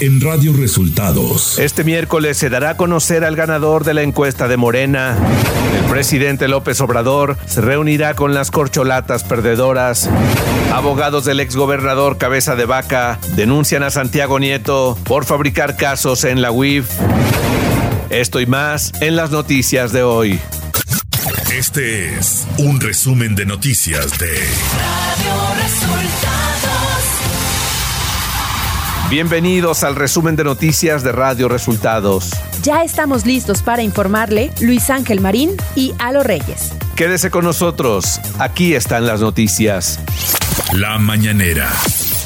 en Radio Resultados. Este miércoles se dará a conocer al ganador de la encuesta de Morena. El presidente López Obrador se reunirá con las corcholatas perdedoras. Abogados del exgobernador Cabeza de Vaca denuncian a Santiago Nieto por fabricar casos en la UIF. Esto y más en las noticias de hoy. Este es un resumen de noticias de Radio Resultados. Bienvenidos al resumen de noticias de Radio Resultados. Ya estamos listos para informarle Luis Ángel Marín y Alo Reyes. Quédese con nosotros, aquí están las noticias. La mañanera.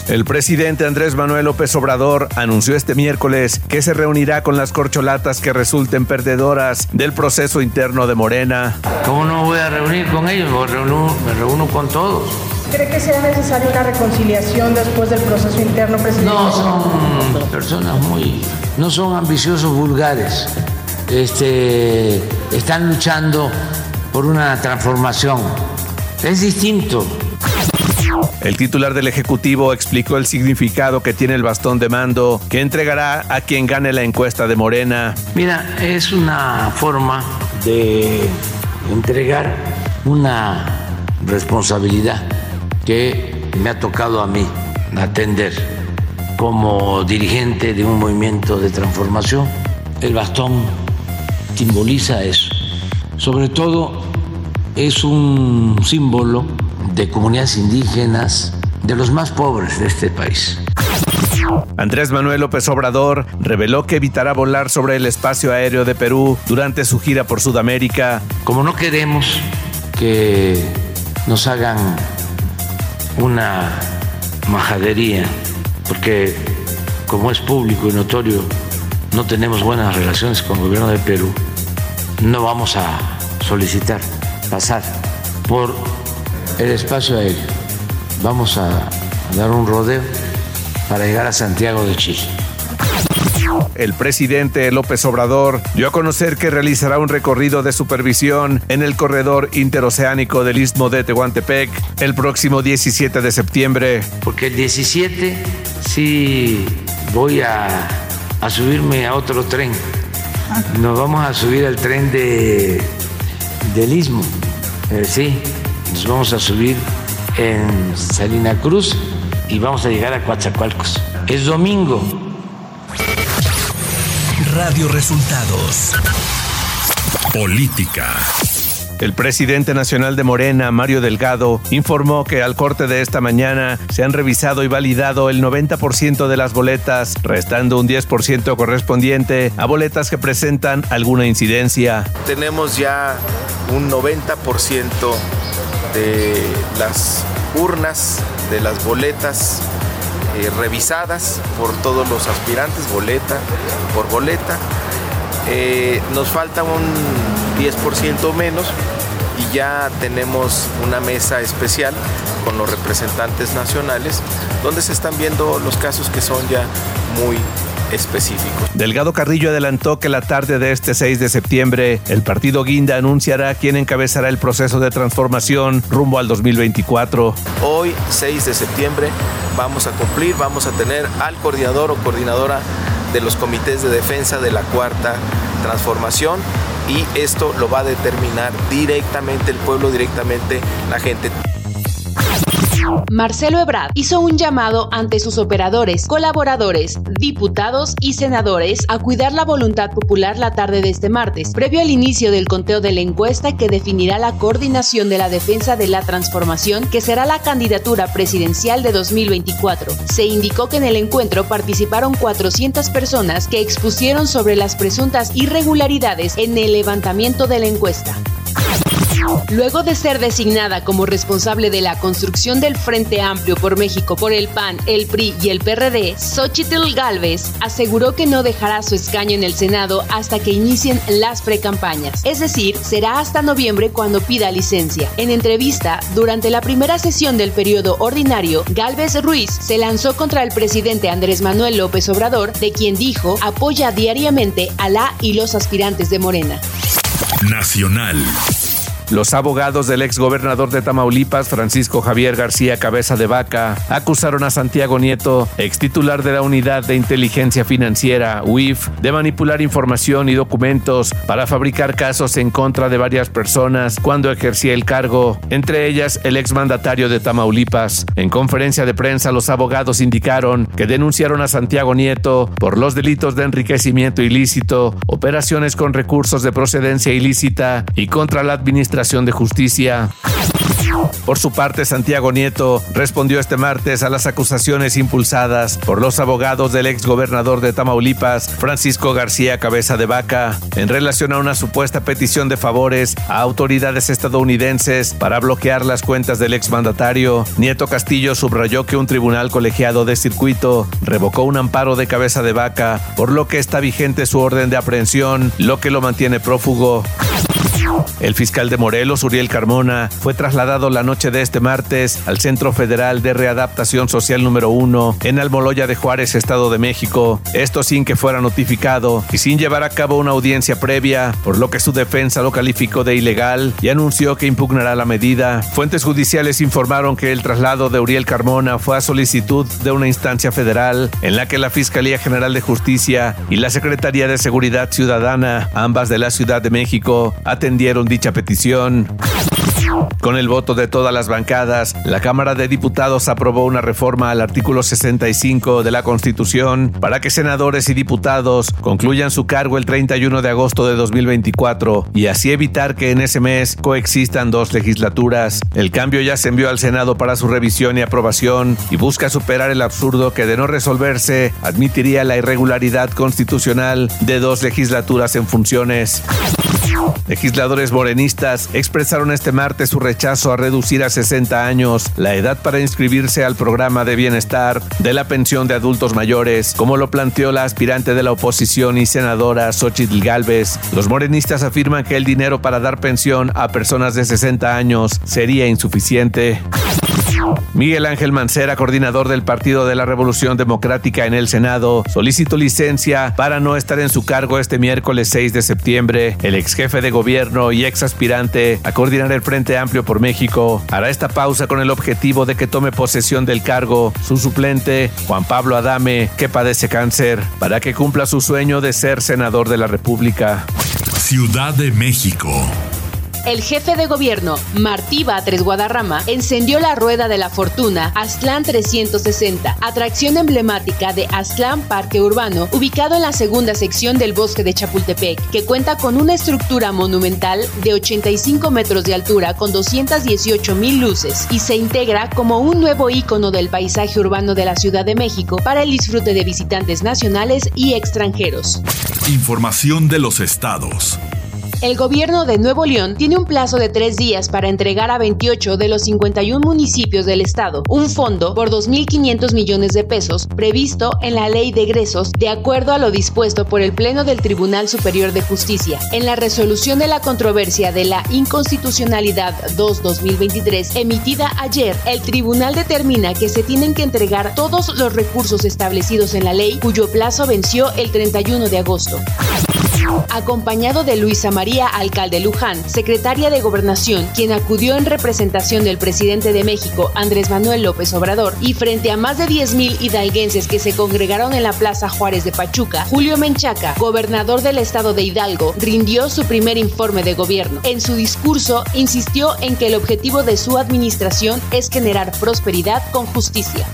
El presidente Andrés Manuel López Obrador anunció este miércoles que se reunirá con las corcholatas que resulten perdedoras del proceso interno de Morena. ¿Cómo no voy a reunir con ellos? Me reúno, me reúno con todos. ¿Cree que sea necesaria una reconciliación después del proceso interno, presidente? No, son personas muy... no son ambiciosos vulgares. Este, están luchando por una transformación. Es distinto. El titular del Ejecutivo explicó el significado que tiene el bastón de mando que entregará a quien gane la encuesta de Morena. Mira, es una forma de entregar una responsabilidad que me ha tocado a mí atender como dirigente de un movimiento de transformación. El bastón simboliza eso. Sobre todo es un símbolo de comunidades indígenas, de los más pobres de este país. Andrés Manuel López Obrador reveló que evitará volar sobre el espacio aéreo de Perú durante su gira por Sudamérica. Como no queremos que nos hagan una majadería, porque como es público y notorio, no tenemos buenas relaciones con el gobierno de Perú, no vamos a solicitar pasar por el espacio aéreo. Vamos a, dar un rodeo para llegar a Santiago de Chile. El presidente López Obrador dio a conocer que realizará un recorrido de supervisión en el corredor interoceánico del Istmo de Tehuantepec el próximo 17 de septiembre. Porque el 17 sí voy a, subirme a otro tren. Nos vamos a subir al tren de, del Istmo. Eh, sí, nos vamos a subir en Salina Cruz y vamos a llegar a Coatzacoalcos. Es domingo. Radio Resultados. Política. El presidente nacional de Morena, Mario Delgado, informó que al corte de esta mañana se han revisado y validado el 90% de las boletas, restando un 10% correspondiente a boletas que presentan alguna incidencia. Tenemos ya un 90% de las urnas, de las boletas eh, revisadas por todos los aspirantes, boleta por boleta. Eh, nos falta un 10% menos y ya tenemos una mesa especial con los representantes nacionales donde se están viendo los casos que son ya muy específicos. Delgado Carrillo adelantó que la tarde de este 6 de septiembre el partido Guinda anunciará quién encabezará el proceso de transformación rumbo al 2024. Hoy, 6 de septiembre, vamos a cumplir, vamos a tener al coordinador o coordinadora de los comités de defensa de la cuarta transformación y esto lo va a determinar directamente el pueblo, directamente la gente. Marcelo Ebrard hizo un llamado ante sus operadores, colaboradores, diputados y senadores a cuidar la voluntad popular la tarde de este martes, previo al inicio del conteo de la encuesta que definirá la coordinación de la defensa de la transformación que será la candidatura presidencial de 2024. Se indicó que en el encuentro participaron 400 personas que expusieron sobre las presuntas irregularidades en el levantamiento de la encuesta. Luego de ser designada como responsable de la construcción del Frente Amplio por México por el PAN, el PRI y el PRD, Xochitl Galvez aseguró que no dejará su escaño en el Senado hasta que inicien las precampañas. Es decir, será hasta noviembre cuando pida licencia. En entrevista, durante la primera sesión del periodo ordinario, Galvez Ruiz se lanzó contra el presidente Andrés Manuel López Obrador, de quien dijo apoya diariamente a la y los aspirantes de Morena. Nacional. Los abogados del ex gobernador de Tamaulipas, Francisco Javier García Cabeza de Vaca, acusaron a Santiago Nieto, ex titular de la Unidad de Inteligencia Financiera, UIF, de manipular información y documentos para fabricar casos en contra de varias personas cuando ejercía el cargo, entre ellas el ex mandatario de Tamaulipas. En conferencia de prensa, los abogados indicaron que denunciaron a Santiago Nieto por los delitos de enriquecimiento ilícito, operaciones con recursos de procedencia ilícita y contra la Administración de Justicia. Por su parte, Santiago Nieto respondió este martes a las acusaciones impulsadas por los abogados del ex gobernador de Tamaulipas, Francisco García Cabeza de Vaca, en relación a una supuesta petición de favores a autoridades estadounidenses para bloquear las cuentas del exmandatario. Nieto Castillo subrayó que un tribunal colegiado de circuito revocó un amparo de Cabeza de Vaca, por lo que está vigente su orden de aprehensión, lo que lo mantiene prófugo. El fiscal de Morelos, Uriel Carmona, fue trasladado la noche de este martes al Centro Federal de Readaptación Social número 1 en Almoloya de Juárez, Estado de México. Esto sin que fuera notificado y sin llevar a cabo una audiencia previa, por lo que su defensa lo calificó de ilegal y anunció que impugnará la medida. Fuentes judiciales informaron que el traslado de Uriel Carmona fue a solicitud de una instancia federal en la que la Fiscalía General de Justicia y la Secretaría de Seguridad Ciudadana, ambas de la Ciudad de México, atendieron dicha petición. Con el voto de todas las bancadas, la Cámara de Diputados aprobó una reforma al artículo 65 de la Constitución para que senadores y diputados concluyan su cargo el 31 de agosto de 2024 y así evitar que en ese mes coexistan dos legislaturas. El cambio ya se envió al Senado para su revisión y aprobación y busca superar el absurdo que de no resolverse admitiría la irregularidad constitucional de dos legislaturas en funciones. Legisladores morenistas expresaron este martes su rechazo a reducir a 60 años la edad para inscribirse al programa de bienestar de la pensión de adultos mayores, como lo planteó la aspirante de la oposición y senadora Xochitl Galvez. Los morenistas afirman que el dinero para dar pensión a personas de 60 años sería insuficiente. Miguel Ángel Mancera, coordinador del Partido de la Revolución Democrática en el Senado, solicitó licencia para no estar en su cargo este miércoles 6 de septiembre. El ex jefe de gobierno y ex aspirante a coordinar el Frente Amplio por México hará esta pausa con el objetivo de que tome posesión del cargo su suplente, Juan Pablo Adame, que padece cáncer, para que cumpla su sueño de ser senador de la República. Ciudad de México. El jefe de gobierno, Martí Batres Guadarrama, encendió la Rueda de la Fortuna Aztlán 360, atracción emblemática de Aztlán Parque Urbano, ubicado en la segunda sección del bosque de Chapultepec, que cuenta con una estructura monumental de 85 metros de altura con 218 mil luces y se integra como un nuevo ícono del paisaje urbano de la Ciudad de México para el disfrute de visitantes nacionales y extranjeros. Información de los estados. El gobierno de Nuevo León tiene un plazo de tres días para entregar a 28 de los 51 municipios del estado un fondo por 2.500 millones de pesos previsto en la ley de egresos de acuerdo a lo dispuesto por el Pleno del Tribunal Superior de Justicia. En la resolución de la controversia de la inconstitucionalidad 2-2023 emitida ayer, el tribunal determina que se tienen que entregar todos los recursos establecidos en la ley cuyo plazo venció el 31 de agosto. Acompañado de Luisa María Alcalde Luján, secretaria de Gobernación, quien acudió en representación del presidente de México, Andrés Manuel López Obrador, y frente a más de 10.000 hidalguenses que se congregaron en la Plaza Juárez de Pachuca, Julio Menchaca, gobernador del estado de Hidalgo, rindió su primer informe de gobierno. En su discurso, insistió en que el objetivo de su administración es generar prosperidad con justicia.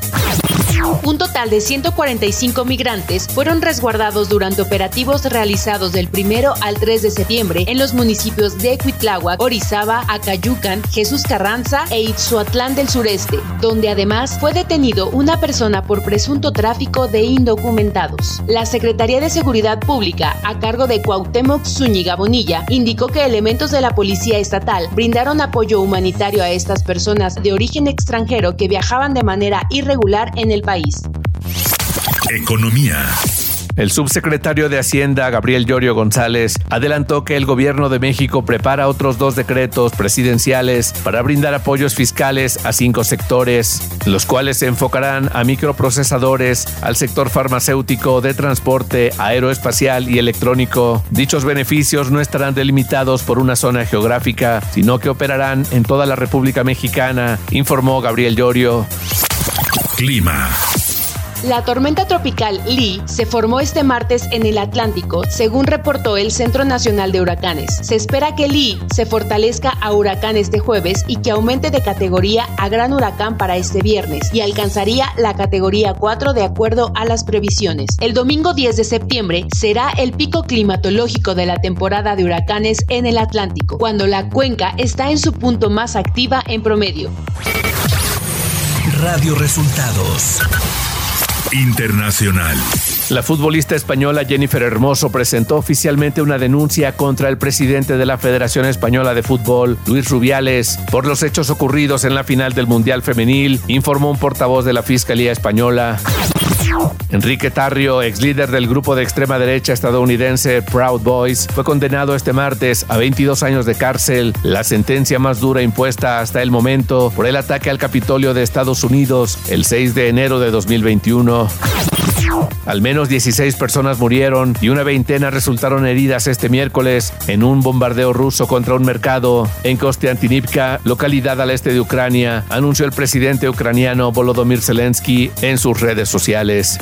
Un total de 145 migrantes fueron resguardados durante operativos realizados del 1 al 3 de septiembre en los municipios de Cuitláhuac, Orizaba, Acayucan, Jesús Carranza e Itzuatlán del Sureste, donde además fue detenido una persona por presunto tráfico de indocumentados. La Secretaría de Seguridad Pública, a cargo de Cuauhtémoc Zúñiga Bonilla, indicó que elementos de la Policía Estatal brindaron apoyo humanitario a estas personas de origen extranjero que viajaban de manera irregular en el país. Economía. El subsecretario de Hacienda, Gabriel Llorio González, adelantó que el gobierno de México prepara otros dos decretos presidenciales para brindar apoyos fiscales a cinco sectores, los cuales se enfocarán a microprocesadores, al sector farmacéutico, de transporte, aeroespacial y electrónico. Dichos beneficios no estarán delimitados por una zona geográfica, sino que operarán en toda la República Mexicana, informó Gabriel Llorio. Clima. La tormenta tropical Lee se formó este martes en el Atlántico, según reportó el Centro Nacional de Huracanes. Se espera que Lee se fortalezca a huracán este jueves y que aumente de categoría a gran huracán para este viernes y alcanzaría la categoría 4 de acuerdo a las previsiones. El domingo 10 de septiembre será el pico climatológico de la temporada de huracanes en el Atlántico, cuando la cuenca está en su punto más activa en promedio. Radio Resultados. Internacional. La futbolista española Jennifer Hermoso presentó oficialmente una denuncia contra el presidente de la Federación Española de Fútbol, Luis Rubiales, por los hechos ocurridos en la final del Mundial Femenil, informó un portavoz de la Fiscalía Española. Enrique Tarrio, ex líder del grupo de extrema derecha estadounidense Proud Boys, fue condenado este martes a 22 años de cárcel, la sentencia más dura impuesta hasta el momento por el ataque al Capitolio de Estados Unidos el 6 de enero de 2021. Al menos 16 personas murieron y una veintena resultaron heridas este miércoles en un bombardeo ruso contra un mercado en Kostiantynivka, localidad al este de Ucrania, anunció el presidente ucraniano Volodymyr Zelensky en sus redes sociales.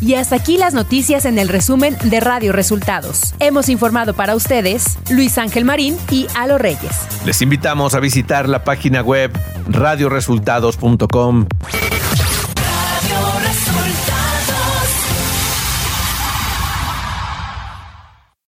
Y hasta aquí las noticias en el resumen de Radio Resultados. Hemos informado para ustedes Luis Ángel Marín y Alo Reyes. Les invitamos a visitar la página web radioresultados.com.